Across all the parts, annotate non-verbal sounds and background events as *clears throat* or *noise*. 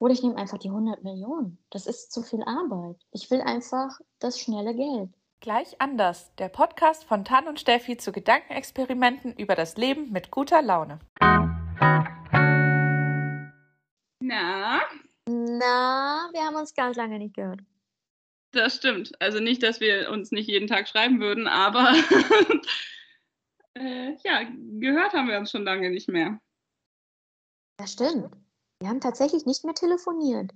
Oder ich nehme einfach die 100 Millionen. Das ist zu viel Arbeit. Ich will einfach das schnelle Geld. Gleich anders. Der Podcast von Tan und Steffi zu Gedankenexperimenten über das Leben mit guter Laune. Na, Na, wir haben uns ganz lange nicht gehört. das stimmt. Also nicht, dass wir uns nicht jeden Tag schreiben würden, aber *laughs* äh, ja, gehört haben wir uns schon lange nicht mehr. Das stimmt. Wir haben tatsächlich nicht mehr telefoniert.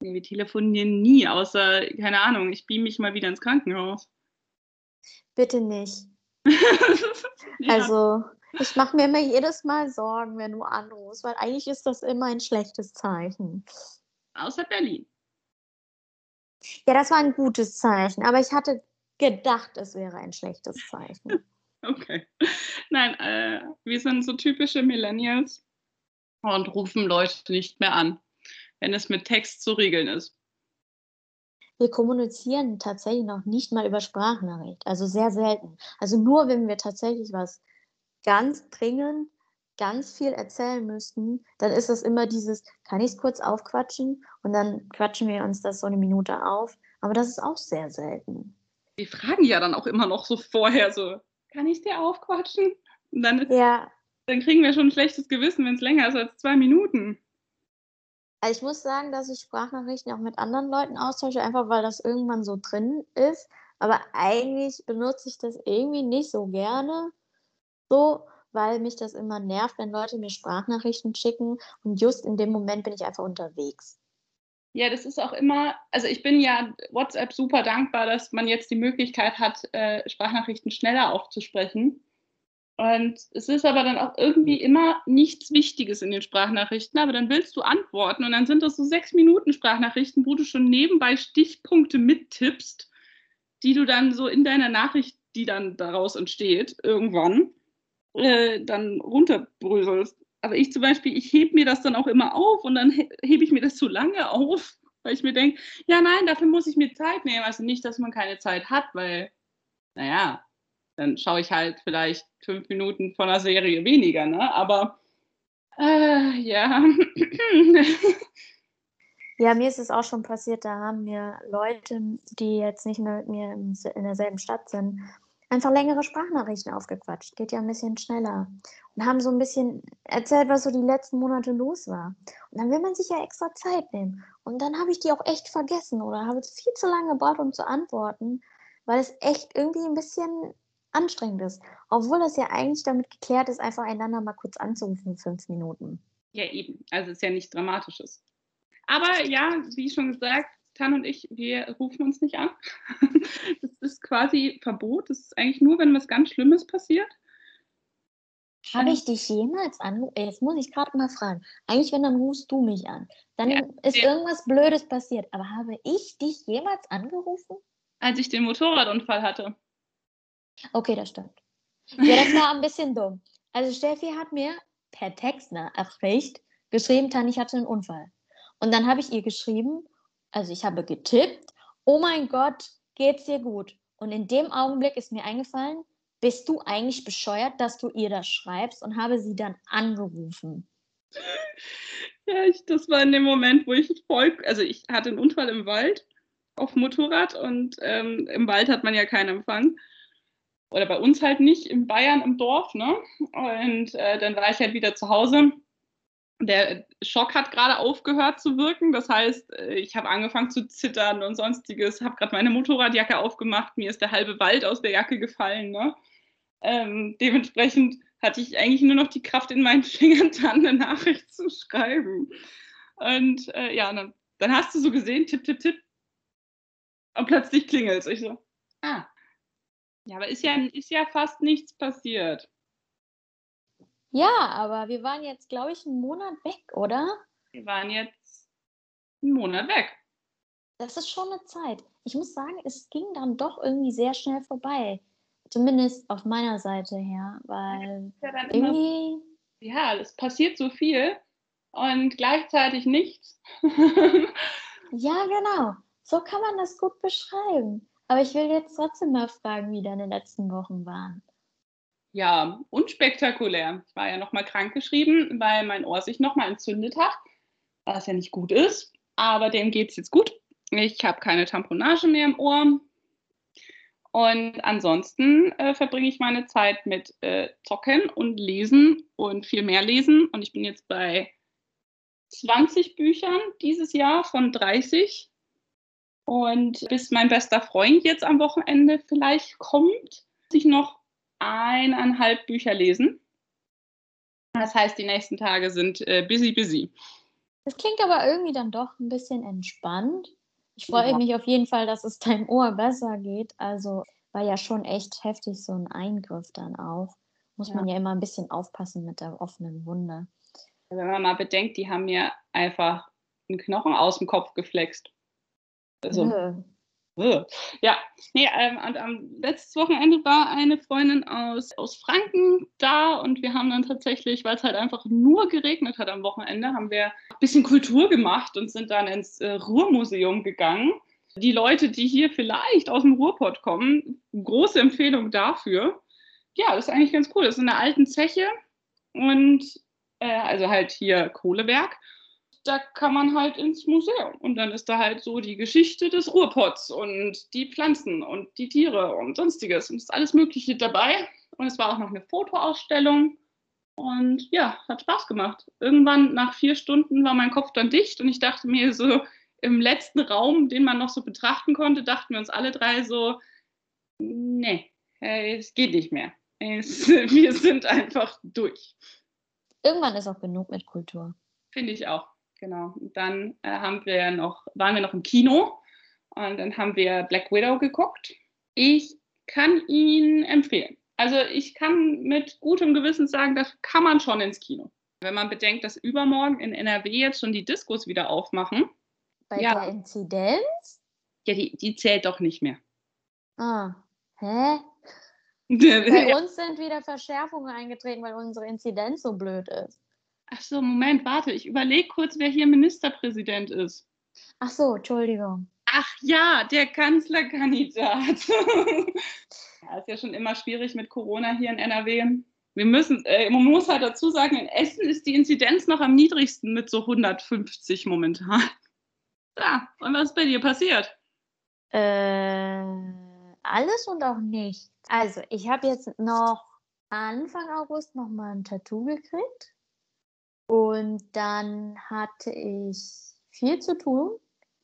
Nee, wir telefonieren nie, außer, keine Ahnung, ich beam mich mal wieder ins Krankenhaus. Bitte nicht. *laughs* ja, Also, ich mache mir immer jedes Mal Sorgen, wenn du anrufst, weil eigentlich ist das immer ein schlechtes Zeichen. außer Berlin. Ja, das war ein gutes Zeichen, aber ich hatte gedacht, es wäre ein schlechtes Zeichen. *laughs* Okay. Nein, äh, wir sind so typische Millennials und rufen Leute nicht mehr an, wenn es mit Text zu regeln ist. Wir kommunizieren tatsächlich noch nicht mal über Sprachnachricht, also sehr selten. Also nur, wenn wir tatsächlich was ganz dringend, ganz viel erzählen müssten, dann ist es immer dieses, kann ich es kurz aufquatschen? Und dann quatschen wir uns das so eine Minute auf. Aber das ist auch sehr selten. Die fragen ja dann auch immer noch so vorher so, kann ich dir aufquatschen? Und dann, Ja, dann kriegen wir schon ein schlechtes Gewissen, wenn es länger ist als zwei Minuten. Also ich muss sagen, dass ich Sprachnachrichten auch mit anderen Leuten austausche, einfach weil das irgendwann so drin ist. Aber eigentlich benutze ich das irgendwie nicht so gerne, so, weil mich das immer nervt, wenn Leute mir Sprachnachrichten schicken und just in dem Moment bin ich einfach unterwegs. Ja, das ist auch immer, also ich bin ja WhatsApp super dankbar, dass man jetzt die Möglichkeit hat, äh, Sprachnachrichten schneller aufzusprechen. Und es ist aber dann auch irgendwie immer nichts Wichtiges in den Sprachnachrichten, aber dann willst du antworten und dann sind das so sechs Minuten Sprachnachrichten, wo du schon nebenbei Stichpunkte mittippst, die du dann so in deiner Nachricht, die dann daraus entsteht, irgendwann, äh, dann runterbröselst. Aber ich zum Beispiel, ich hebe mir das dann auch immer auf und dann he hebe ich mir das zu lange auf, weil ich mir denke, ja nein, dafür muss ich mir Zeit nehmen. Also nicht, dass man keine Zeit hat, weil, naja, dann schaue ich halt vielleicht fünf Minuten von einer Serie weniger, ne? Aber äh, ja. *clears throat* Ja, mir ist es auch schon passiert, da haben mir Leute, die jetzt nicht mehr mit mir in derselben Stadt sind, einfach längere Sprachnachrichten aufgequatscht. Geht ja ein bisschen schneller. Und haben so ein bisschen erzählt, was so die letzten Monate los war. Und dann will man sich ja extra Zeit nehmen. Und dann habe ich die auch echt vergessen oder habe viel zu lange gebraucht, um zu antworten, weil es echt irgendwie ein bisschen anstrengend ist. Obwohl das ja eigentlich damit geklärt ist, einfach einander mal kurz anzurufen, fünf Minuten. ja, eben. Also es ist ja nichts Dramatisches. Aber ja, wie schon gesagt, Tan und ich, wir rufen uns nicht an. *laughs* Das ist quasi Verbot. Das ist eigentlich nur, wenn was ganz Schlimmes passiert. Habe ich dich jemals angerufen? Jetzt muss ich gerade mal fragen. Eigentlich, wenn, dann rufst du mich an. Dann Ja, ist ja. irgendwas Blödes passiert. Aber habe ich dich jemals angerufen? Als ich den Motorradunfall hatte. Okay, das stimmt. Ja, das war ein bisschen dumm. Also Steffi hat mir per Textnachricht geschrieben, Tan, ich hatte einen Unfall. Und dann habe ich ihr geschrieben, also ich habe getippt, oh mein Gott, geht's dir gut? Und in dem Augenblick ist mir eingefallen, bist du eigentlich bescheuert, dass du ihr das schreibst und habe sie dann angerufen. Ja, ich, das war in dem Moment, wo ich voll, also ich hatte einen Unfall im Wald auf Motorrad und ähm, im Wald hat man ja keinen Empfang. Oder bei uns halt nicht, in Bayern im Dorf, ne? Und äh, dann war ich halt wieder zu Hause. Der Schock hat gerade aufgehört zu wirken. Das heißt, äh, ich habe angefangen zu zittern und sonstiges, habe gerade meine Motorradjacke aufgemacht, mir ist der halbe Wald aus der Jacke gefallen. Ne? Ähm, dementsprechend hatte ich eigentlich nur noch die Kraft in meinen *laughs* Fingern, dann eine Nachricht zu schreiben. Und äh, ja, dann, dann hast du so gesehen, tipp, tipp, tipp. Und plötzlich klingelt es. Ich so, ah. Ja, aber ist ja, ist ja fast nichts passiert. Ja, aber wir waren jetzt, glaube ich, einen Monat weg, oder? Wir waren jetzt einen Monat weg. Das ist schon eine Zeit. Ich muss sagen, es ging dann doch irgendwie sehr schnell vorbei. Zumindest auf meiner Seite her, weil Ja, dann immer, irgendwie, ja, es passiert so viel und gleichzeitig nichts. *laughs* ja, genau. So kann man das gut beschreiben. Aber ich will jetzt trotzdem mal fragen, wie deine letzten Wochen waren. ja, unspektakulär. Ich war ja nochmal krankgeschrieben, weil mein Ohr sich nochmal entzündet hat. was ja nicht gut ist, aber dem geht es jetzt gut. Ich habe keine Tamponage mehr im Ohr. Und ansonsten äh, verbringe ich meine Zeit mit äh, Zocken und Lesen und viel mehr Lesen. Und ich bin jetzt bei 20 Büchern dieses Jahr von 30. Und bis mein bester Freund jetzt am Wochenende vielleicht kommt, muss ich noch eineinhalb Bücher lesen. Das heißt, die nächsten Tage sind äh, busy, busy. Das klingt aber irgendwie dann doch ein bisschen entspannt. Ich freue ja. mich auf jeden Fall, dass es *laughs* deinem Ohr besser geht. Also war ja schon echt heftig, so ein Eingriff dann auch. Muss ja. man ja immer ein bisschen aufpassen mit der offenen Wunde. Wenn man mal bedenkt, die haben mir einfach einen Knochen aus dem Kopf geflext. Also, ja, nee, ähm, und am letztes Wochenende war eine Freundin aus, aus Franken da und wir haben dann tatsächlich, weil es halt einfach nur geregnet hat am Wochenende, haben wir ein bisschen Kultur gemacht und sind dann ins äh, Ruhrmuseum gegangen. Die Leute, die hier vielleicht aus dem Ruhrpott kommen, große Empfehlung dafür. Ja, das ist eigentlich ganz cool. Das ist in einer alten Zeche und äh, also halt hier Kohlewerk da kann man halt ins Museum. Und dann ist da halt so die Geschichte des Ruhrpots und die Pflanzen und die Tiere und sonstiges. Und es ist alles Mögliche dabei. Und es war auch noch eine Fotoausstellung. Und ja, hat Spaß gemacht. Irgendwann nach vier Stunden war mein Kopf dann dicht und ich dachte mir so, im letzten Raum, den man noch so betrachten konnte, dachten wir uns alle drei so, nee, es geht nicht mehr. Es, *laughs* wir sind einfach durch. Irgendwann ist auch genug mit Kultur. Finde ich auch. Genau. Und dann äh, haben wir noch, waren wir noch im Kino und dann haben wir Black Widow geguckt. Ich kann ihn empfehlen. Also ich kann mit gutem Gewissen sagen, das kann man schon ins Kino. Wenn man bedenkt, dass übermorgen in NRW jetzt schon die Diskos wieder aufmachen. Bei ja. der Inzidenz? Ja, die, die zählt doch nicht mehr. Ah, hä? *laughs* Bei uns sind wieder Verschärfungen eingetreten, weil unsere Inzidenz so blöd ist. Ach so, Moment, warte, ich überlege kurz, wer hier Ministerpräsident ist. Ach so, Entschuldigung. Ach ja, der Kanzlerkandidat. *laughs* ja, ist ja schon immer schwierig mit Corona hier in NRW. Wir müssen, äh, man muss halt dazu sagen, in Essen ist die Inzidenz noch am niedrigsten mit so 150 momentan. *laughs* Ja, und was ist bei dir passiert? Äh, alles und auch nichts. Also, ich habe jetzt noch Anfang August noch mal ein Tattoo gekriegt. Und dann hatte ich viel zu tun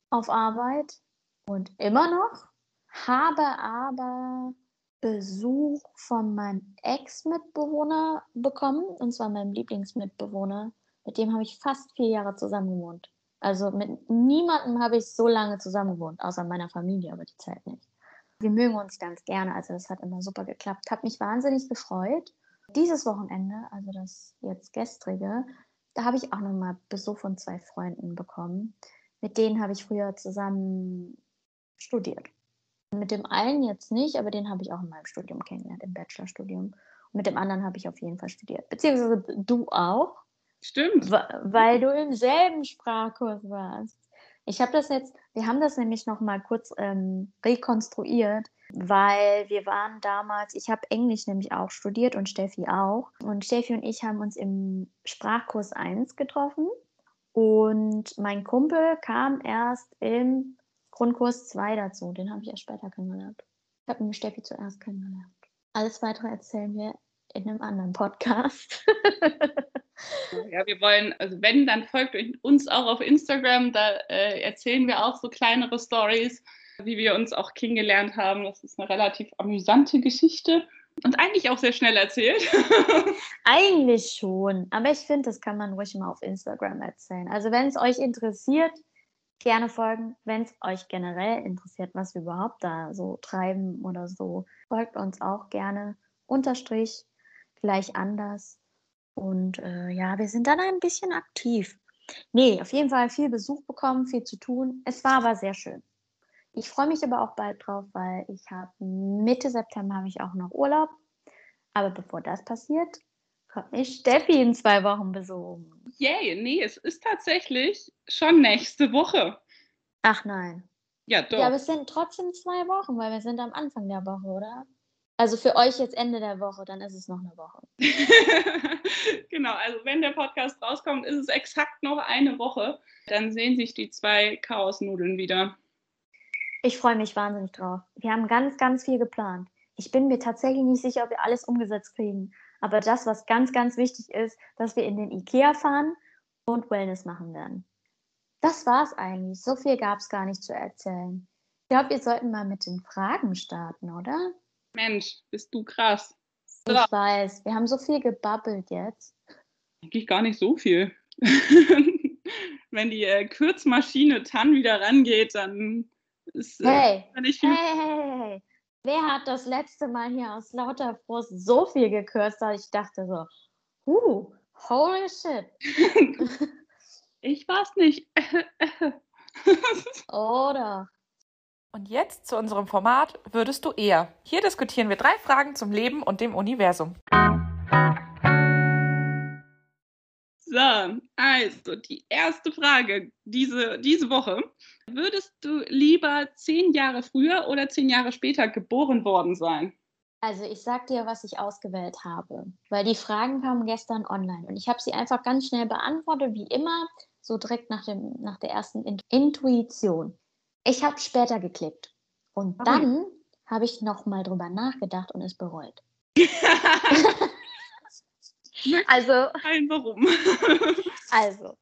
auf Arbeit und immer noch, habe aber Besuch von meinem Ex-Mitbewohner bekommen, und zwar meinem Lieblingsmitbewohner. Mit dem habe ich fast vier Jahre zusammen gewohnt. Also mit niemandem habe ich so lange zusammen gewohnt, außer meiner Familie, aber die Zeit nicht. Wir mögen uns ganz gerne, also das hat immer super geklappt. Habe mich wahnsinnig gefreut. Dieses Wochenende, also das jetzt gestrige, da habe ich auch nochmal Besuch von zwei Freunden bekommen. Mit denen habe ich früher zusammen studiert. Mit dem einen jetzt nicht, aber den habe ich auch in meinem Studium kennengelernt, im Bachelorstudium. Und mit dem anderen habe ich auf jeden Fall studiert. Beziehungsweise du auch. Stimmt. Weil du im selben Sprachkurs warst. Ich habe das jetzt, wir haben das nämlich noch mal kurz ähm, rekonstruiert, weil wir waren damals, ich habe Englisch nämlich auch studiert und Steffi auch. Und Steffi und ich haben uns im Sprachkurs 1 getroffen. Und mein Kumpel kam erst im Grundkurs 2 dazu. Den habe ich erst später kennengelernt. Ich habe Steffi zuerst kennengelernt. Alles weitere erzählen wir in einem anderen Podcast. *laughs* ja, wir wollen, also wenn, dann folgt uns auch auf Instagram. Da äh, erzählen wir auch so kleinere Stories, wie wir uns auch kennengelernt haben. Das ist eine relativ amüsante Geschichte. Und eigentlich auch sehr schnell erzählt. *laughs* eigentlich schon. Aber ich finde, das kann man ruhig mal auf Instagram erzählen. Also wenn es euch interessiert, gerne folgen. Wenn es euch generell interessiert, was wir überhaupt da so treiben oder so, folgt uns auch gerne. Unterstrich gleich anders. Und äh, ja, wir sind dann ein bisschen aktiv. Nee, auf jeden Fall viel Besuch bekommen, viel zu tun. Es war aber sehr schön. Ich freue mich aber auch bald drauf, weil ich habe Mitte September habe ich auch noch Urlaub. Aber bevor das passiert, kommt mich Steffi in zwei Wochen besuchen. Yay, nee, es ist tatsächlich schon nächste Woche. Ach nein. Ja, doch. Ja, aber es sind trotzdem zwei Wochen, weil wir sind am Anfang der Woche, oder? Also für euch jetzt Ende der Woche, dann ist es noch eine Woche. *laughs* genau, also wenn der Podcast rauskommt, ist es exakt noch eine Woche. Dann sehen sich die zwei Chaosnudeln wieder. Ich freue mich wahnsinnig drauf. Wir haben ganz, ganz viel geplant. Ich bin mir tatsächlich nicht sicher, ob wir alles umgesetzt kriegen. Aber das, was ganz, ganz wichtig ist, dass wir in den IKEA fahren und Wellness machen werden. Das war's eigentlich. So viel gab es gar nicht zu erzählen. Ich glaube, wir sollten mal mit den Fragen starten, oder? Mensch, bist du krass. So. Ich weiß, wir haben so viel gebabbelt jetzt. Eigentlich gar nicht so viel. *laughs* Wenn die äh, Kürzmaschine TAN wieder rangeht, dann ist äh, hey. nicht viel. Hey, hey, hey, Wer hat das letzte Mal hier aus lauter Frust so viel gekürzt, dass ich dachte so, uh, holy shit. *laughs* ich weiß nicht. *laughs* Oder? Und jetzt zu unserem Format Würdest du eher? Hier diskutieren wir drei Fragen zum Leben und dem Universum. So, also die erste Frage diese, diese Woche. Würdest du lieber zehn Jahre früher oder zehn Jahre später geboren worden sein? Also ich sag dir, was ich ausgewählt habe, weil die Fragen kamen gestern online und ich habe sie einfach ganz schnell beantwortet, wie immer, so direkt nach, dem, nach der ersten Intuition. Ich habe später geklickt. Und okay. dann habe ich nochmal drüber nachgedacht und es bereut. *laughs* also, Nein, warum? *laughs* also,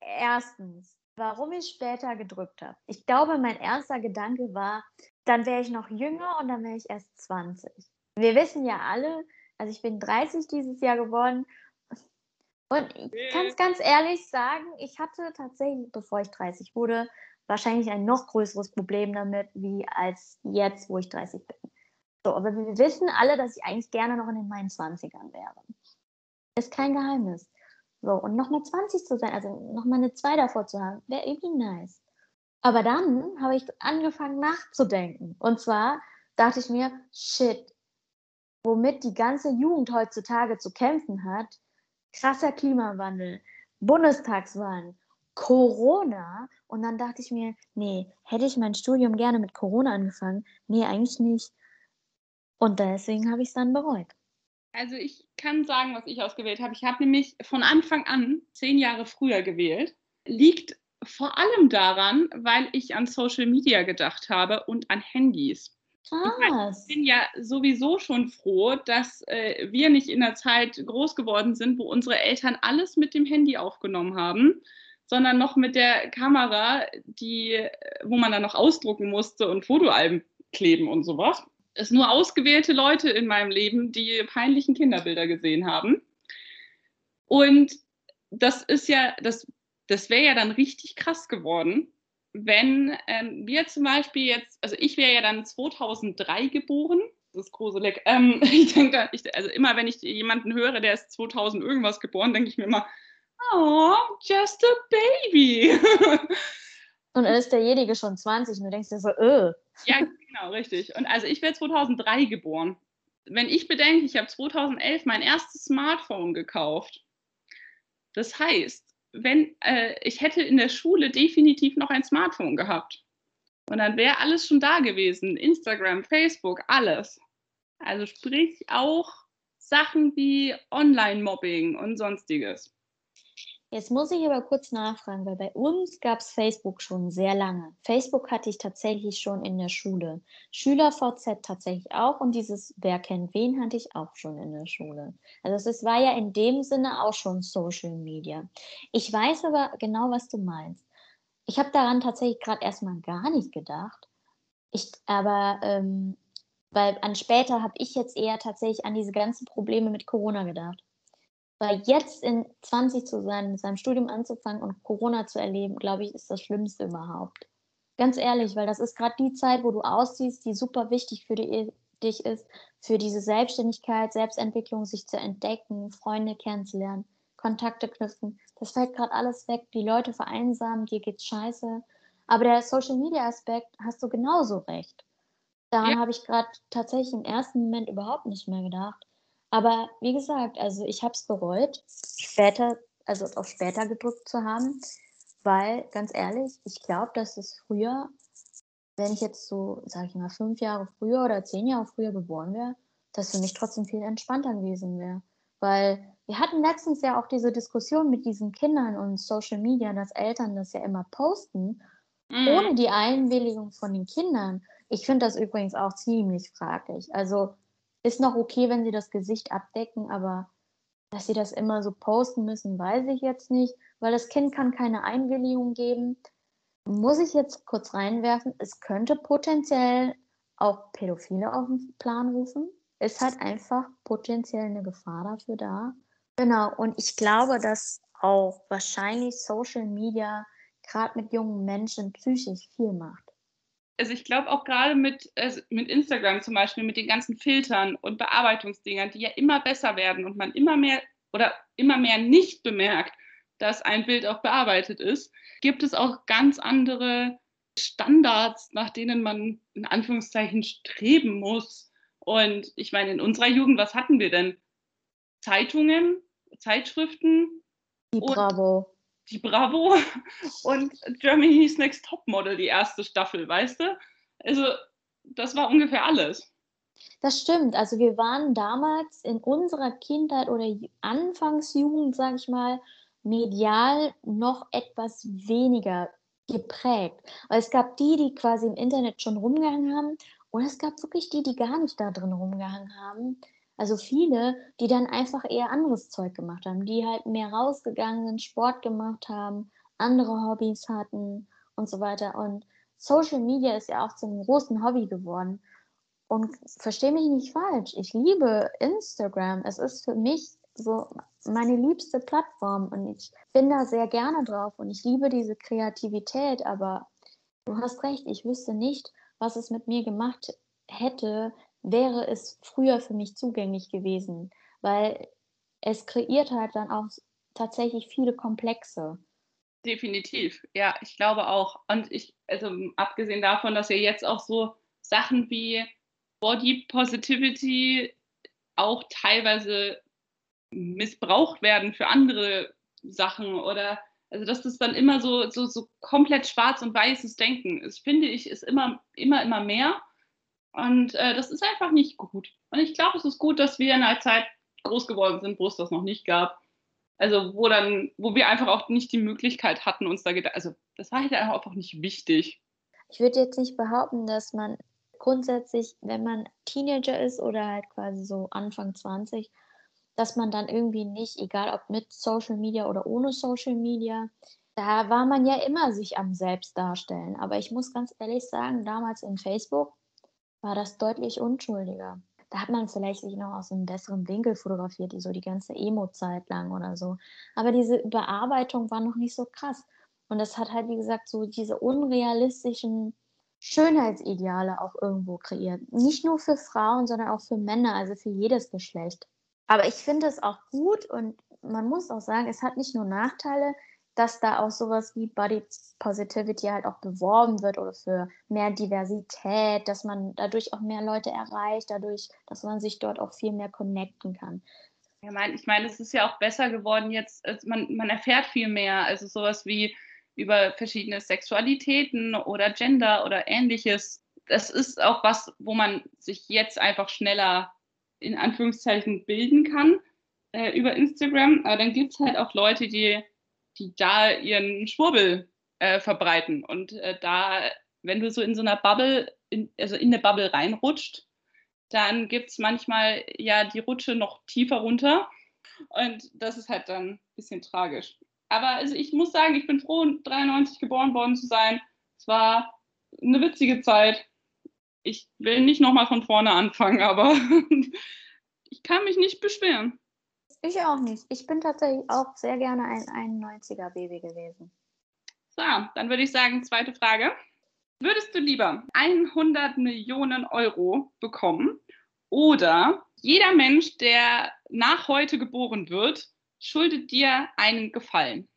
erstens, warum ich später gedrückt habe. Ich glaube, mein erster Gedanke war, dann wäre ich noch jünger und dann wäre ich erst 20. Wir wissen ja alle, also ich bin 30 dieses Jahr geworden. Und ich kann es ganz ehrlich sagen, ich hatte tatsächlich, bevor ich 30 wurde, wahrscheinlich ein noch größeres Problem damit, wie als jetzt, wo ich 30 bin. So, aber wir wissen alle, dass ich eigentlich gerne noch in meinen 20ern wäre. Ist kein Geheimnis. So, und nochmal 20 zu sein, also nochmal eine 2 davor zu haben, wäre irgendwie nice. Aber dann habe ich angefangen nachzudenken. Und zwar dachte ich mir, shit, womit die ganze Jugend heutzutage zu kämpfen hat, krasser Klimawandel, Bundestagswahlen, Corona. Und dann dachte ich mir, nee, hätte ich mein Studium gerne mit Corona angefangen? Nee, eigentlich nicht. Und deswegen habe ich es dann bereut. Also ich kann sagen, was ich ausgewählt habe. Ich habe nämlich von Anfang an zehn Jahre früher gewählt. Liegt vor allem daran, weil ich an Social Media gedacht habe und an Handys. Krass. Ich bin ja sowieso schon froh, dass äh, wir nicht in der Zeit groß geworden sind, wo unsere Eltern alles mit dem Handy aufgenommen haben sondern noch mit der Kamera, die, wo man dann noch ausdrucken musste und Fotoalben kleben und sowas. Es nur ausgewählte Leute in meinem Leben, die peinlichen Kinderbilder gesehen haben. Und das ist ja, das, das wäre ja dann richtig krass geworden, wenn ähm, wir zum Beispiel jetzt, also ich wäre ja dann 2003 geboren, das ist gruselig. Ähm, *laughs* ich denke, also immer wenn ich jemanden höre, der ist 2000 irgendwas geboren, denke ich mir immer, oh, just a baby. *laughs* Und dann ist derjenige schon 20 und du denkst dir so, öh. Ja, genau, richtig. Und also ich wäre 2003 geboren. Wenn ich bedenke, ich habe 2011 mein erstes Smartphone gekauft. Das heißt, wenn äh, ich hätte in der Schule definitiv noch ein Smartphone gehabt. Und dann wäre alles schon da gewesen. Instagram, Facebook, alles. Also sprich auch Sachen wie Online-Mobbing und sonstiges. Jetzt muss ich aber kurz nachfragen, weil bei uns gab es Facebook schon sehr lange. Facebook hatte ich tatsächlich schon in der Schule. SchülerVZ tatsächlich auch und dieses Wer kennt wen hatte ich auch schon in der Schule. Also es war ja in dem Sinne auch schon Social Media. Ich weiß aber genau, was du meinst. Ich habe daran tatsächlich gerade erstmal gar nicht gedacht. Ich, aber ähm, weil an später habe ich jetzt eher tatsächlich an diese ganzen Probleme mit Corona gedacht. Weil jetzt in 20 zu sein, mit seinem Studium anzufangen und Corona zu erleben, glaube ich, ist das Schlimmste überhaupt. Ganz ehrlich, weil das ist gerade die Zeit, wo du ausziehst, die super wichtig für die, dich ist, für diese Selbstständigkeit, Selbstentwicklung, sich zu entdecken, Freunde kennenzulernen, Kontakte knüpfen. Das fällt gerade alles weg. Die Leute vereinsamen, dir geht's scheiße. Aber der Social Media Aspekt hast du genauso recht. Daran ja. habe ich gerade tatsächlich im ersten Moment überhaupt nicht mehr gedacht. Aber wie gesagt, also ich habe es bereut, später, also auf später gedrückt zu haben, weil ganz ehrlich, ich glaube, dass es früher, wenn ich jetzt so, sage ich mal, fünf Jahre früher oder zehn Jahre früher geboren wäre, das für mich trotzdem viel entspannter gewesen wäre. Weil wir hatten letztens ja auch diese Diskussion mit diesen Kindern und Social Media, dass Eltern das ja immer posten, mhm. ohne die Einwilligung von den Kindern. Ich finde das übrigens auch ziemlich fraglich. Also ist noch okay, wenn sie das Gesicht abdecken, aber dass sie das immer so posten müssen, weiß ich jetzt nicht, weil das Kind kann keine Einwilligung geben. Muss ich jetzt kurz reinwerfen, es könnte potenziell auch Pädophile auf den Plan rufen. Ist halt einfach potenziell eine Gefahr dafür da. Genau, und ich glaube, dass auch wahrscheinlich Social Media gerade mit jungen Menschen psychisch viel macht. Also ich glaube auch gerade mit, also mit Instagram zum Beispiel, mit den ganzen Filtern und Bearbeitungsdingern, die ja immer besser werden und man immer mehr oder immer mehr nicht bemerkt, dass ein Bild auch bearbeitet ist, gibt es auch ganz andere Standards, nach denen man in Anführungszeichen streben muss. Und ich meine, in unserer Jugend, was hatten wir denn? Zeitungen, Zeitschriften. Die Bravo. Die Bravo *laughs* und Germany's Next Topmodel, die erste Staffel, weißt du? Also, das war ungefähr alles. Das stimmt. Also, wir waren damals in unserer Kindheit oder Anfangsjugend, sag ich mal, medial noch etwas weniger geprägt. Weil es gab die, die quasi im Internet schon rumgehangen haben, und es gab wirklich die, die gar nicht da drin rumgehangen haben. Also viele, die dann einfach eher anderes Zeug gemacht haben, die halt mehr rausgegangen sind, Sport gemacht haben, andere Hobbys hatten und so weiter. Und Social Media ist ja auch zum großen Hobby geworden. Und verstehe mich nicht falsch, ich liebe Instagram. Es ist für mich so meine liebste Plattform und ich bin da sehr gerne drauf und ich liebe diese Kreativität, aber du hast recht, ich wüsste nicht, was es mit mir gemacht hätte, wäre es früher für mich zugänglich gewesen, weil es kreiert halt dann auch tatsächlich viele Komplexe. Definitiv, ja, ich glaube auch. Und ich, also abgesehen davon, dass ja jetzt auch so Sachen wie Body Positivity auch teilweise missbraucht werden für andere Sachen oder also dass das dann immer so, so, so komplett schwarz und weißes Denken ist, finde ich, ist immer, immer, immer mehr. Und äh, das ist einfach nicht gut. Und ich glaube, es ist gut, dass wir in einer Zeit groß geworden sind, wo es das noch nicht gab. Also wo dann, wo wir einfach auch nicht die Möglichkeit hatten, uns da, also das war halt einfach nicht wichtig. Ich würde jetzt nicht behaupten, dass man grundsätzlich, wenn man Teenager ist oder halt quasi so Anfang 20, dass man dann irgendwie nicht, egal ob mit Social Media oder ohne Social Media, da war man ja immer sich am Selbst darstellen. Aber ich muss ganz ehrlich sagen, damals in Facebook war das deutlich unschuldiger. Da hat man vielleicht sich noch aus einem besseren Winkel fotografiert, die so die ganze Emo-Zeit lang oder so. Aber diese Überarbeitung war noch nicht so krass. Und das hat halt, wie gesagt, so diese unrealistischen Schönheitsideale auch irgendwo kreiert. Nicht nur für Frauen, sondern auch für Männer, also für jedes Geschlecht. Aber ich finde es auch gut und man muss auch sagen, es hat nicht nur Nachteile, dass da auch sowas wie Body Positivity halt auch beworben wird oder für mehr Diversität, dass man dadurch auch mehr Leute erreicht, dadurch, dass man sich dort auch viel mehr connecten kann. Ja, mein, ich meine, es ist ja auch besser geworden jetzt, man, man erfährt viel mehr, also sowas wie über verschiedene Sexualitäten oder Gender oder ähnliches. Das ist auch was, wo man sich jetzt einfach schneller in Anführungszeichen bilden kann äh, über Instagram. Aber dann gibt es halt auch Leute, die die da ihren Schwurbel äh, verbreiten. Und äh, da, wenn du so in so einer Bubble, in, also in eine Bubble reinrutscht, dann gibt es manchmal ja die Rutsche noch tiefer runter. Und das ist halt dann ein bisschen tragisch. Aber also ich muss sagen, ich bin froh, 93 geboren worden zu sein. Es war eine witzige Zeit. Ich will nicht nochmal von vorne anfangen, aber *laughs* ich kann mich nicht beschweren. Ich auch nicht. Ich bin tatsächlich auch sehr gerne ein 91er Baby gewesen. So, dann würde ich sagen, zweite Frage. Würdest du lieber 100 Millionen Euro bekommen oder jeder Mensch, der nach heute geboren wird, schuldet dir einen Gefallen?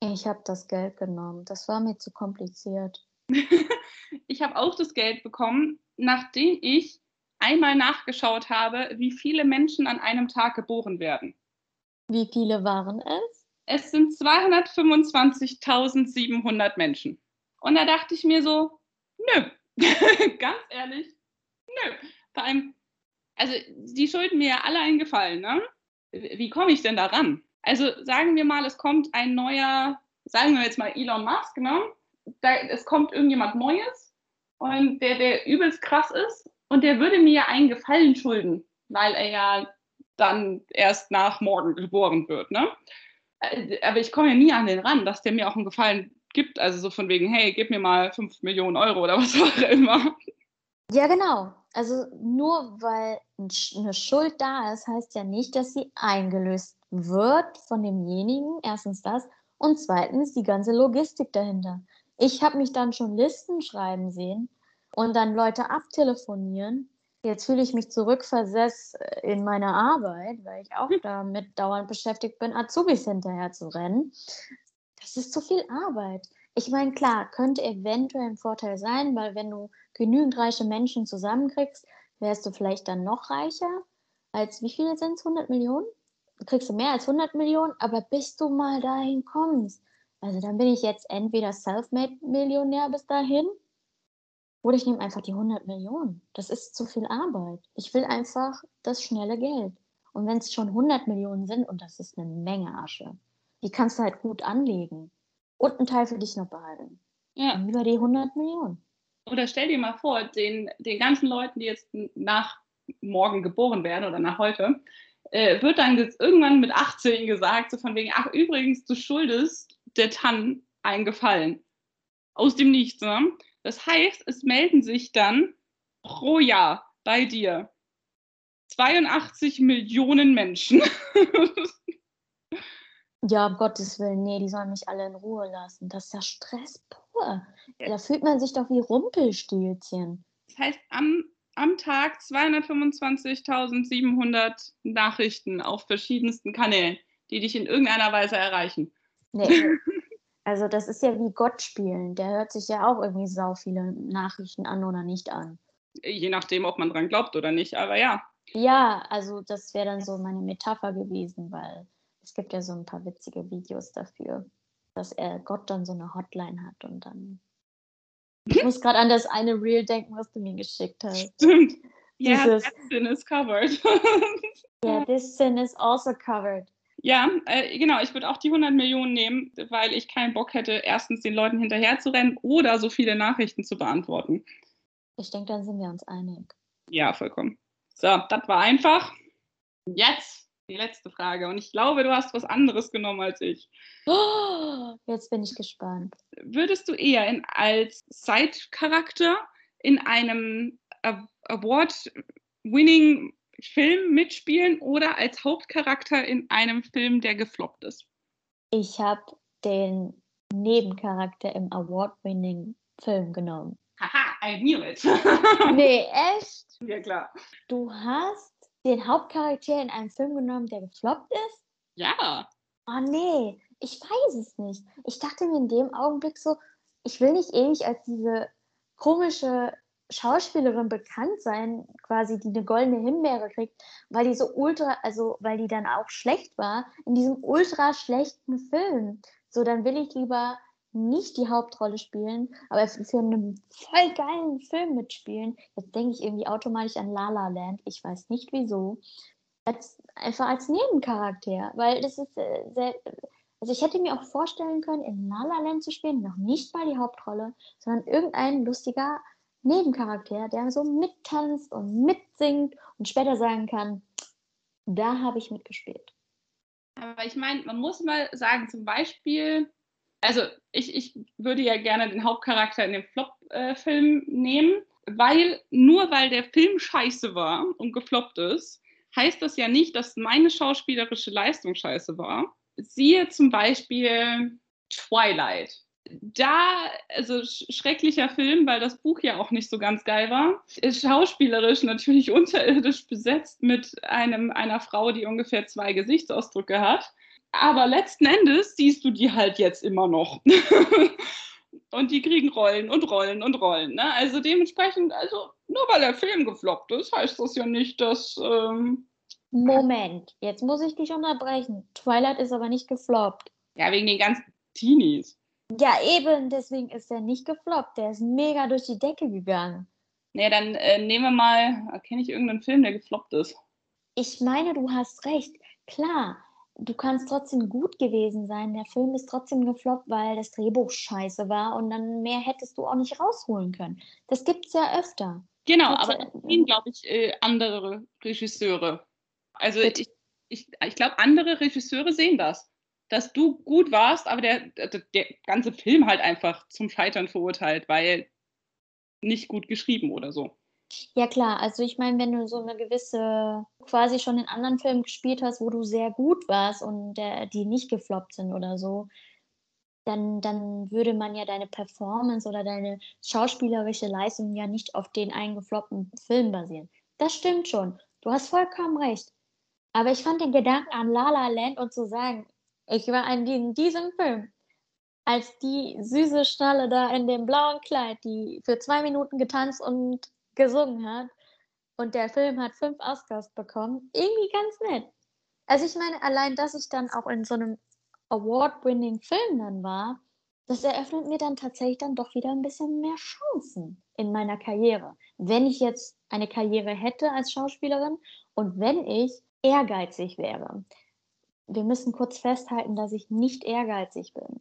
Ich habe das Geld genommen. Das war mir zu kompliziert. *laughs* ich habe auch das Geld bekommen, nachdem ich einmal nachgeschaut habe, wie viele Menschen an einem Tag geboren werden. Wie viele waren es? Es sind 225.700 Menschen. Und da dachte ich mir so, nö, *laughs* ganz ehrlich, nö. Vor allem, also die schulden mir ja alle einen Gefallen, ne? Wie komme ich denn da ran? Also sagen wir mal, es kommt ein neuer, sagen wir jetzt mal Elon Musk, ne? Da, es kommt irgendjemand Neues und der, der übelst krass ist und der würde mir ja einen Gefallen schulden, weil er ja dann erst nach morgen geboren wird, ne? Äh, aber ich komme ja nie an den ran, dass der mir auch einen Gefallen gibt. Also so von wegen, hey, gib mir mal 5 Millionen Euro oder was auch immer. Ja, genau. Also nur weil eine Schuld da ist, heißt ja nicht, dass sie eingelöst wird von demjenigen. Erstens das. Und zweitens die ganze Logistik dahinter. Ich habe mich dann schon Listen schreiben sehen und dann Leute abtelefonieren. Jetzt fühle ich mich zurückversetzt in meiner Arbeit, weil ich auch damit dauernd beschäftigt bin, Azubis hinterher zu rennen. Das ist zu viel Arbeit. Ich meine, klar, könnte eventuell ein Vorteil sein, weil wenn du genügend reiche Menschen zusammenkriegst, wärst du vielleicht dann noch reicher. Als wie viele sind es? 100 Millionen? Kriegst du mehr als 100 Millionen, aber bis du mal dahin kommst, also dann bin ich jetzt entweder Selfmade-Millionär bis dahin oder ich nehme einfach die 100 Millionen. Das ist zu viel Arbeit. Ich will einfach das schnelle Geld. Und wenn es schon 100 Millionen sind, und das ist eine Menge Asche, die kannst du halt gut anlegen und einen Teil für dich noch behalten. Ja. Und über die 100 Millionen. Oder stell dir mal vor, den, den ganzen Leuten, die jetzt nach morgen geboren werden oder nach heute, äh, wird dann irgendwann mit 18 gesagt, so von wegen, ach übrigens, du schuldest der Tann einen Gefallen. Aus dem Nichts. Ne? Das heißt, es melden sich dann pro Jahr bei dir 82 Millionen Menschen. *laughs* Ja, um Gottes Willen, nee, die sollen mich alle in Ruhe lassen. Das ist ja Stress pur. Da fühlt man sich doch wie Rumpelstilzchen. Das heißt, am, am Tag 225.700 Nachrichten auf verschiedensten Kanälen, die dich in irgendeiner Weise erreichen. Nee. *laughs* Also das ist ja wie Gott spielen. Der hört sich ja auch irgendwie sau viele Nachrichten an oder nicht an. Je nachdem, ob man dran glaubt oder nicht, aber ja. Ja, also das wäre dann so meine Metapher gewesen, weil es gibt ja so ein paar witzige Videos dafür, dass er Gott dann so eine Hotline hat und dann. Ich *laughs* muss gerade an das eine Reel denken, was du mir geschickt hast. Stimmt. Ja, yeah, that sin is covered. yeah, *laughs* this sin is also covered. Ja, äh, genau. Ich würde auch die 100 Millionen nehmen, weil ich keinen Bock hätte, erstens den Leuten hinterher zu rennen oder so viele Nachrichten zu beantworten. Ich denke, dann sind wir uns einig. Ja, vollkommen. So, das war einfach. Jetzt die letzte Frage. Und ich glaube, du hast was anderes genommen als ich. Oh, jetzt bin ich gespannt. Würdest du eher in, als Side-Charakter in einem Award-winning Film mitspielen oder als Hauptcharakter in einem Film, der gefloppt ist? Ich habe den Nebencharakter im Award-winning Film genommen. Haha, I knew it. *laughs* nee, echt? Ja, klar. Du hast den Hauptcharakter in einem Film genommen, der gefloppt ist? Ja. Oh nee, ich weiß es nicht. Ich dachte mir in dem Augenblick so, ich will nicht ewig als diese komische Schauspielerin bekannt sein, quasi, die eine goldene Himbeere kriegt, weil die so ultra, also weil die dann auch schlecht war, in diesem ultra schlechten Film. So, dann will ich lieber nicht die Hauptrolle spielen, aber für einen voll geilen Film mitspielen. Jetzt denke ich irgendwie automatisch an La La Land. Ich weiß nicht wieso. Als, einfach als Nebencharakter, weil das ist äh, sehr. Also ich hätte mir auch vorstellen können, in La La Land zu spielen, noch nicht mal die Hauptrolle, sondern irgendein lustiger Nebencharakter, der so mittanzt und mitsingt und später sagen kann, da habe ich mitgespielt. Aber ich meine, man muss mal sagen, zum Beispiel also ich, ich würde ja gerne den Hauptcharakter in dem Flop-Film nehmen, weil nur weil der Film scheiße war und gefloppt ist, heißt das ja nicht, dass meine schauspielerische Leistung scheiße war. Siehe zum Beispiel Twilight. Da, also schrecklicher Film, weil das Buch ja auch nicht so ganz geil war. Ist schauspielerisch natürlich *laughs* unterirdisch besetzt mit einem, einer Frau, die ungefähr zwei Gesichtsausdrücke hat. Aber letzten Endes siehst du die halt jetzt immer noch. *laughs* und die kriegen Rollen und Rollen und Rollen. Ne? Also dementsprechend, also nur weil der Film gefloppt ist, heißt das ja nicht, dass. Ähm Moment, jetzt muss ich dich unterbrechen. Twilight ist aber nicht gefloppt. Ja, wegen den ganzen Teenies. Ja, eben, deswegen ist er nicht gefloppt. Der ist mega durch die Decke gegangen. Nee, dann äh, nehmen wir mal, kenne ich irgendeinen Film, der gefloppt ist? Ich meine, du hast recht. Klar, du kannst trotzdem gut gewesen sein. Der Film ist trotzdem gefloppt, weil das Drehbuch scheiße war und dann mehr hättest du auch nicht rausholen können. Das gibt es ja öfter. Genau, aber das sehen, glaube ich, äh, andere Regisseure. Also Bitte? ich, ich, ich glaube, andere Regisseure sehen das. Dass du gut warst, aber der, der, der ganze Film halt einfach zum Scheitern verurteilt, weil nicht gut geschrieben oder so. Ja klar, also ich meine, wenn du so eine gewisse, quasi schon in anderen Filmen gespielt hast, wo du sehr gut warst und der, die nicht gefloppt sind oder so, dann, dann würde man ja deine Performance oder deine schauspielerische Leistung ja nicht auf den eingefloppten Film basieren. Das stimmt schon. Du hast vollkommen recht. Aber ich fand den Gedanken an La La Land und zu sagen, ich war in diesem Film, als die süße Schnalle da in dem blauen Kleid, die für zwei Minuten getanzt und gesungen hat und der Film hat fünf Oscars bekommen, irgendwie ganz nett. Also ich meine, allein, dass ich dann auch in so einem Award-winning Film dann war, das eröffnet mir dann tatsächlich dann doch wieder ein bisschen mehr Chancen in meiner Karriere. Wenn ich jetzt eine Karriere hätte als Schauspielerin und wenn ich ehrgeizig wäre. Wir müssen kurz festhalten, dass ich nicht ehrgeizig bin.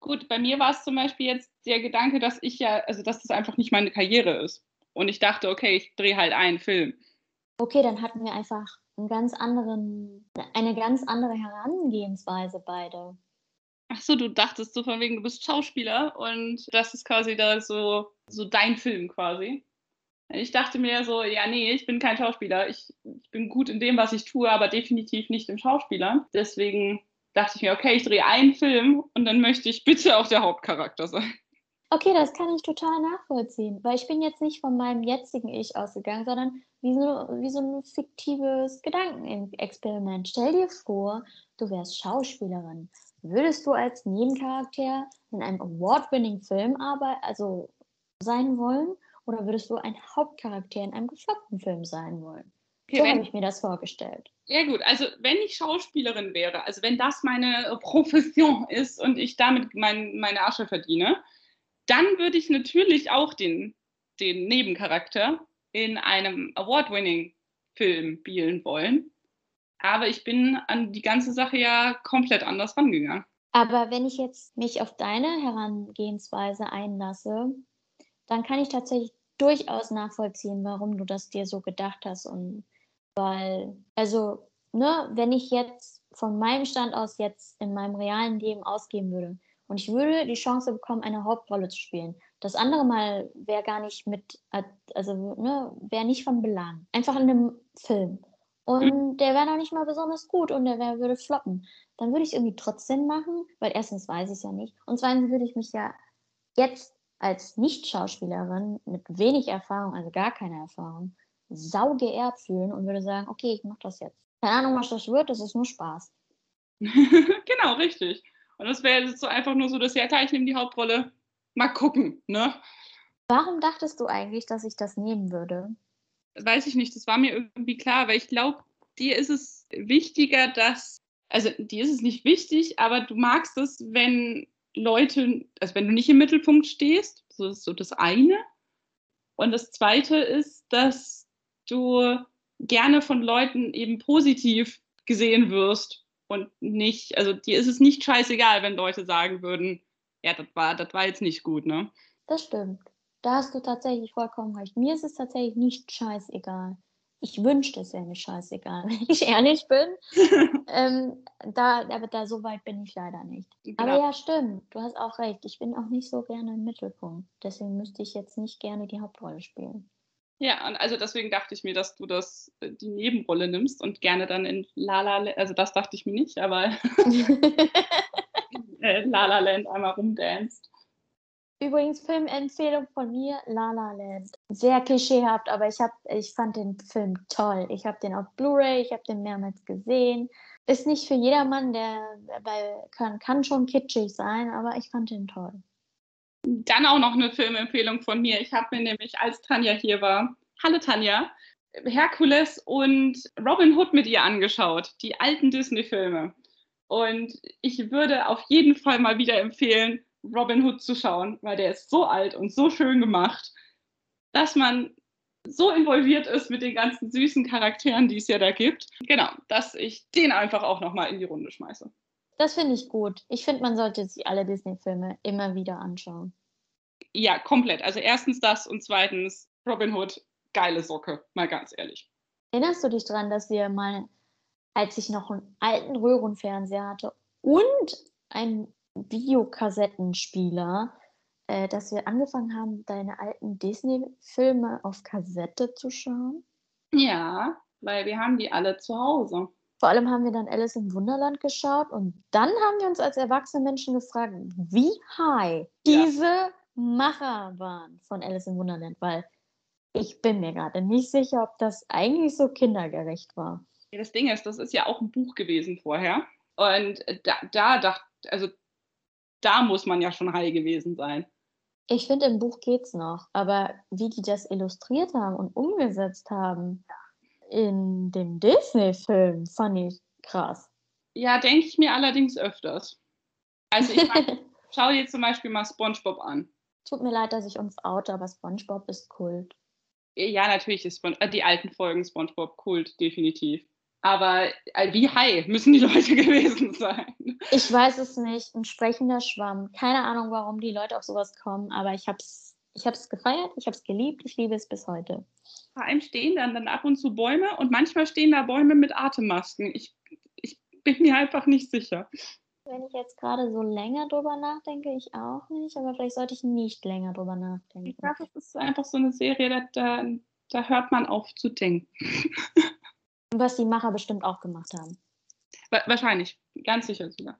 Gut, bei mir war es zum Beispiel jetzt der Gedanke, dass ich ja, also dass das einfach nicht meine Karriere ist. Und ich dachte, okay, ich drehe halt einen Film. Okay, dann hatten wir einfach einen ganz anderen, eine ganz andere Herangehensweise beide. Ach so, du dachtest so von wegen, du bist Schauspieler und das ist quasi da so, so dein Film quasi. Ich dachte mir so, ja, nee, ich bin kein Schauspieler. Ich, ich bin gut in dem, was ich tue, aber definitiv nicht im Schauspieler. Deswegen dachte ich mir, okay, ich drehe einen Film und dann möchte ich bitte auch der Hauptcharakter sein. Okay, das kann ich total nachvollziehen, weil ich bin jetzt nicht von meinem jetzigen Ich ausgegangen, sondern wie so, wie so ein fiktives Gedankenexperiment. Stell dir vor, du wärst Schauspielerin. Würdest du als Nebencharakter in einem Award-winning Film arbeiten, also sein wollen? Oder würdest du ein Hauptcharakter in einem gefloppten Film sein wollen? Okay, so habe ich mir das vorgestellt. Ja gut, also wenn ich Schauspielerin wäre, also wenn das meine Profession ist und ich damit mein, meine Asche verdiene, dann würde ich natürlich auch den, den Nebencharakter in einem Award-winning-Film spielen wollen. Aber ich bin an die ganze Sache ja komplett anders rangegangen. Aber wenn ich jetzt mich auf deine Herangehensweise einlasse, dann kann ich tatsächlich durchaus nachvollziehen, warum du das dir so gedacht hast. Und weil, also, ne, wenn ich jetzt von meinem Stand aus jetzt in meinem realen Leben ausgehen würde und ich würde die Chance bekommen, eine Hauptrolle zu spielen, das andere Mal wäre gar nicht mit, also, ne, wäre nicht von Belang. Einfach in einem Film. Und mhm. der wäre noch nicht mal besonders gut und der wär, würde floppen. Dann würde ich es irgendwie trotzdem machen, weil erstens weiß ich es ja nicht. Und zweitens würde ich mich ja jetzt als Nicht-Schauspielerin mit wenig Erfahrung, also gar keine Erfahrung, sau geehrt fühlen und würde sagen, okay, ich mache das jetzt. Keine Ahnung, was das wird, das ist nur Spaß. *laughs* genau, richtig. Und das wäre jetzt so einfach nur so, dass ja klar, ich nehme die Hauptrolle. Mal gucken, ne? Warum dachtest du eigentlich, dass ich das nehmen würde? Weiß ich nicht, das war mir irgendwie klar, weil ich glaube, dir ist es wichtiger, dass, also dir ist es nicht wichtig, aber du magst es, wenn Leute, also wenn du nicht im Mittelpunkt stehst, so ist so das eine. Und das zweite ist, dass du gerne von Leuten eben positiv gesehen wirst und nicht, also dir ist es nicht scheißegal, wenn Leute sagen würden, ja, das war, das war jetzt nicht gut, ne? Das stimmt. Da hast du tatsächlich vollkommen recht. Mir ist es tatsächlich nicht scheißegal ich wünschte, es wäre mir scheißegal, *laughs* wenn ich ehrlich bin. *laughs* ähm, da, aber da so weit bin ich leider nicht. Genau. Aber ja, stimmt, du hast auch recht. Ich bin auch nicht so gerne im Mittelpunkt. Deswegen müsste ich jetzt nicht gerne die Hauptrolle spielen. Ja, und also deswegen dachte ich mir, dass du das äh, die Nebenrolle nimmst und gerne dann in Lala, La also das dachte ich mir nicht, aber *laughs* in La La Land einmal rumdanst. Übrigens, Filmempfehlung von mir, La La Land. Sehr klischeehaft, aber ich, hab, ich fand den Film toll. Ich habe den auf Blu-ray, ich habe den mehrmals gesehen. Ist nicht für jedermann, der bei, kann, kann schon kitschig sein, aber ich fand den toll. Dann auch noch eine Filmempfehlung von mir. Ich habe mir nämlich, als Tanja hier war, hallo Tanja, Herkules und Robin Hood mit ihr angeschaut, die alten Disney-Filme. Und ich würde auf jeden Fall mal wieder empfehlen, Robin Hood zu schauen, weil der ist so alt und so schön gemacht. dass man so involviert ist mit den ganzen süßen Charakteren, die es ja da gibt. Genau, dass ich den einfach auch nochmal in die Runde schmeiße. Das finde ich gut. Ich finde, man sollte sich alle Disney-Filme immer wieder anschauen. Ja, komplett. Also erstens das und zweitens Robin Hood, geile Socke, mal ganz ehrlich. Erinnerst du dich daran, dass wir mal, als ich noch einen alten Röhrenfernseher hatte und einen Videokassettenspieler, äh, dass wir angefangen haben, deine alten Disney-Filme auf Kassette zu schauen? Ja, weil wir haben die alle zu Hause. Vor allem haben wir dann Alice im Wunderland geschaut und dann haben wir uns als erwachsene Menschen gefragt, wie high ja. diese Macher waren von Alice im Wunderland, weil ich bin mir gerade nicht sicher, ob das eigentlich so kindergerecht war. Das Ding ist, das ist ja auch ein Buch gewesen vorher. Und da, da dachte, also da muss man ja schon high gewesen sein. Ich finde, im Buch geht's noch, aber wie die das illustriert haben und umgesetzt haben in dem Disney-Film, fand ich krass. Ja, denke ich mir allerdings öfters. Also ich mein, *laughs* schau dir zum Beispiel mal SpongeBob an. Tut mir leid, dass ich uns oute, aber SpongeBob ist Kult. Ja, natürlich ist Spon äh, die alten Folgen SpongeBob Kult, definitiv. Aber äh, wie high müssen die *laughs* Leute gewesen sein? Ich weiß es nicht. Ein sprechender Schwamm. Keine Ahnung, warum die Leute auf sowas kommen, aber ich habe es ich hab's gefeiert, ich habe es geliebt, ich liebe es bis heute. Vor allem stehen dann, dann ab und zu Bäume und manchmal stehen da Bäume mit Atemmasken. Ich, ich bin mir einfach nicht sicher. Wenn ich jetzt gerade so länger drüber nachdenke, ich auch nicht, aber vielleicht sollte ich nicht länger drüber nachdenken. Ich glaube, es ist einfach so eine Serie, da, da, da hört man auf zu denken. *laughs* Was die Macher bestimmt auch gemacht haben. Wahrscheinlich, ganz sicher sogar.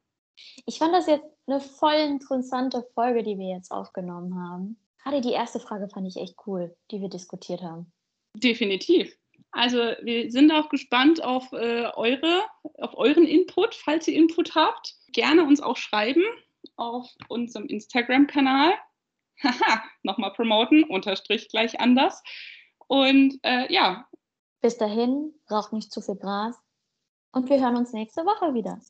Ich fand das jetzt eine voll interessante Folge, die wir jetzt aufgenommen haben. Gerade die erste Frage fand ich echt cool, die wir diskutiert haben. Definitiv. Also wir sind auch gespannt auf, äh, eure, auf euren Input, falls ihr Input habt. Gerne uns auch schreiben auf unserem Instagram-Kanal. *laughs* Haha, nochmal promoten, unterstrich gleich anders. Und äh, ja, bis dahin, raucht nicht zu viel Gras und wir hören uns nächste Woche wieder.